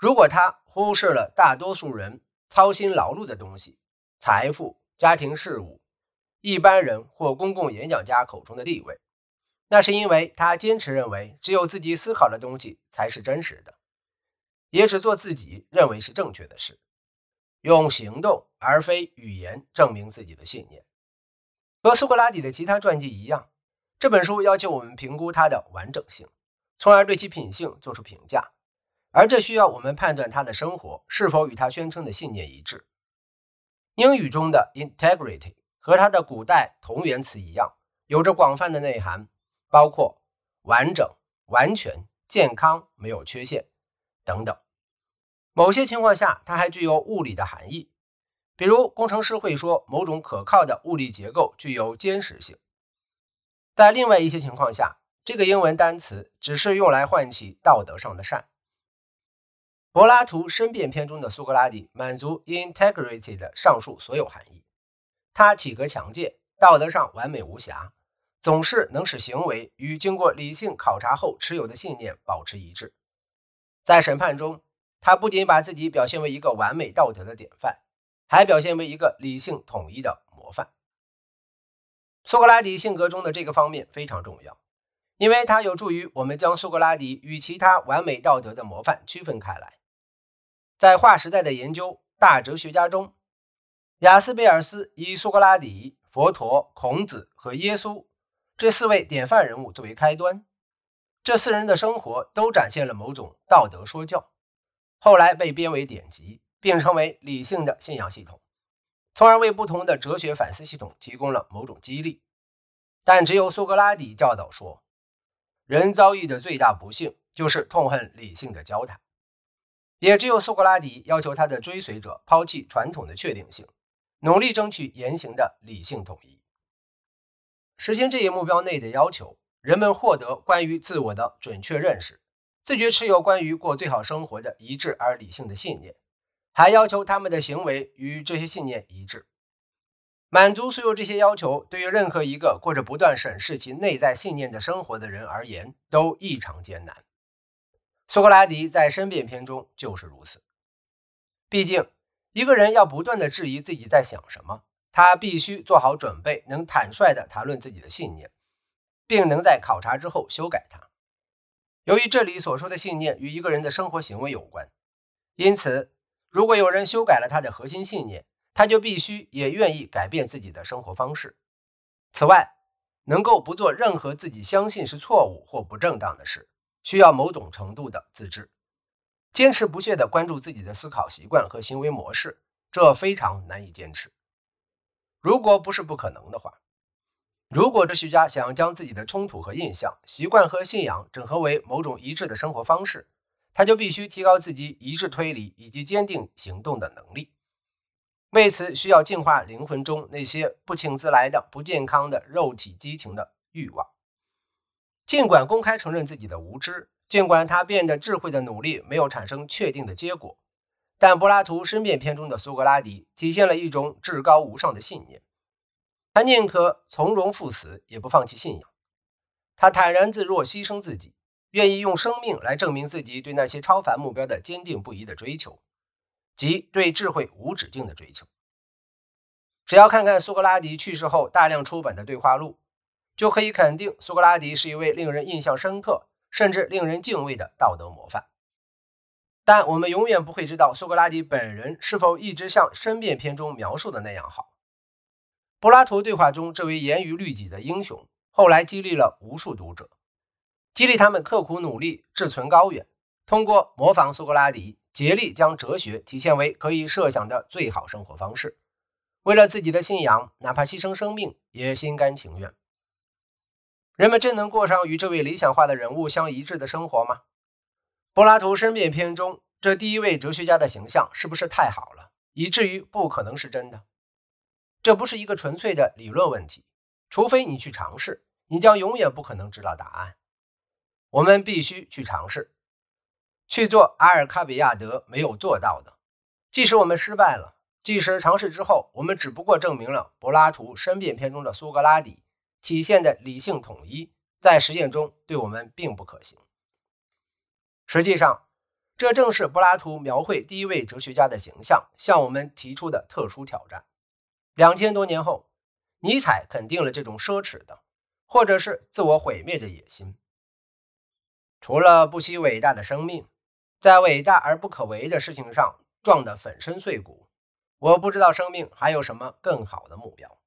如果他忽视了大多数人操心劳碌的东西，财富、家庭事务、一般人或公共演讲家口中的地位，那是因为他坚持认为只有自己思考的东西才是真实的，也只做自己认为是正确的事，用行动而非语言证明自己的信念。和苏格拉底的其他传记一样，这本书要求我们评估他的完整性，从而对其品性做出评价。而这需要我们判断他的生活是否与他宣称的信念一致。英语中的 integrity 和它的古代同源词一样，有着广泛的内涵，包括完整、完全、健康、没有缺陷等等。某些情况下，它还具有物理的含义，比如工程师会说某种可靠的物理结构具有坚实性。在另外一些情况下，这个英文单词只是用来唤起道德上的善。柏拉图申辩篇中的苏格拉底满足 integrity 的上述所有含义。他体格强健，道德上完美无瑕，总是能使行为与经过理性考察后持有的信念保持一致。在审判中，他不仅把自己表现为一个完美道德的典范，还表现为一个理性统一的模范。苏格拉底性格中的这个方面非常重要，因为它有助于我们将苏格拉底与其他完美道德的模范区分开来。在划时代的研究大哲学家中，雅斯贝尔斯以苏格拉底、佛陀、孔子和耶稣这四位典范人物作为开端。这四人的生活都展现了某种道德说教，后来被编为典籍，并成为理性的信仰系统，从而为不同的哲学反思系统提供了某种激励。但只有苏格拉底教导说，人遭遇的最大不幸就是痛恨理性的交谈。也只有苏格拉底要求他的追随者抛弃传统的确定性，努力争取言行的理性统一。实现这一目标内的要求，人们获得关于自我的准确认识，自觉持有关于过最好生活的一致而理性的信念，还要求他们的行为与这些信念一致。满足所有这些要求，对于任何一个过着不断审视其内在信念的生活的人而言，都异常艰难。苏格拉底在申辩篇中就是如此。毕竟，一个人要不断的质疑自己在想什么，他必须做好准备，能坦率地谈论自己的信念，并能在考察之后修改它。由于这里所说的信念与一个人的生活行为有关，因此，如果有人修改了他的核心信念，他就必须也愿意改变自己的生活方式。此外，能够不做任何自己相信是错误或不正当的事。需要某种程度的自制，坚持不懈地关注自己的思考习惯和行为模式，这非常难以坚持。如果不是不可能的话，如果哲学家想要将自己的冲突和印象、习惯和信仰整合为某种一致的生活方式，他就必须提高自己一致推理以及坚定行动的能力。为此，需要净化灵魂中那些不请自来的不健康的肉体激情的欲望。尽管公开承认自己的无知，尽管他变得智慧的努力没有产生确定的结果，但柏拉图申辩篇中的苏格拉底体现了一种至高无上的信念。他宁可从容赴死，也不放弃信仰。他坦然自若，牺牲自己，愿意用生命来证明自己对那些超凡目标的坚定不移的追求，即对智慧无止境的追求。只要看看苏格拉底去世后大量出版的对话录。就可以肯定，苏格拉底是一位令人印象深刻，甚至令人敬畏的道德模范。但我们永远不会知道苏格拉底本人是否一直像申辩篇中描述的那样好。柏拉图对话中这位严于律己的英雄，后来激励了无数读者，激励他们刻苦努力，志存高远，通过模仿苏格拉底，竭力将哲学体现为可以设想的最好生活方式。为了自己的信仰，哪怕牺牲生命，也心甘情愿。人们真能过上与这位理想化的人物相一致的生活吗？柏拉图申辩篇中这第一位哲学家的形象是不是太好了，以至于不可能是真的？这不是一个纯粹的理论问题，除非你去尝试，你将永远不可能知道答案。我们必须去尝试，去做阿尔卡比亚德没有做到的。即使我们失败了，即使尝试之后，我们只不过证明了柏拉图申辩篇中的苏格拉底。体现的理性统一，在实践中对我们并不可行。实际上，这正是柏拉图描绘第一位哲学家的形象向我们提出的特殊挑战。两千多年后，尼采肯定了这种奢侈的，或者是自我毁灭的野心。除了不惜伟大的生命，在伟大而不可为的事情上撞得粉身碎骨，我不知道生命还有什么更好的目标。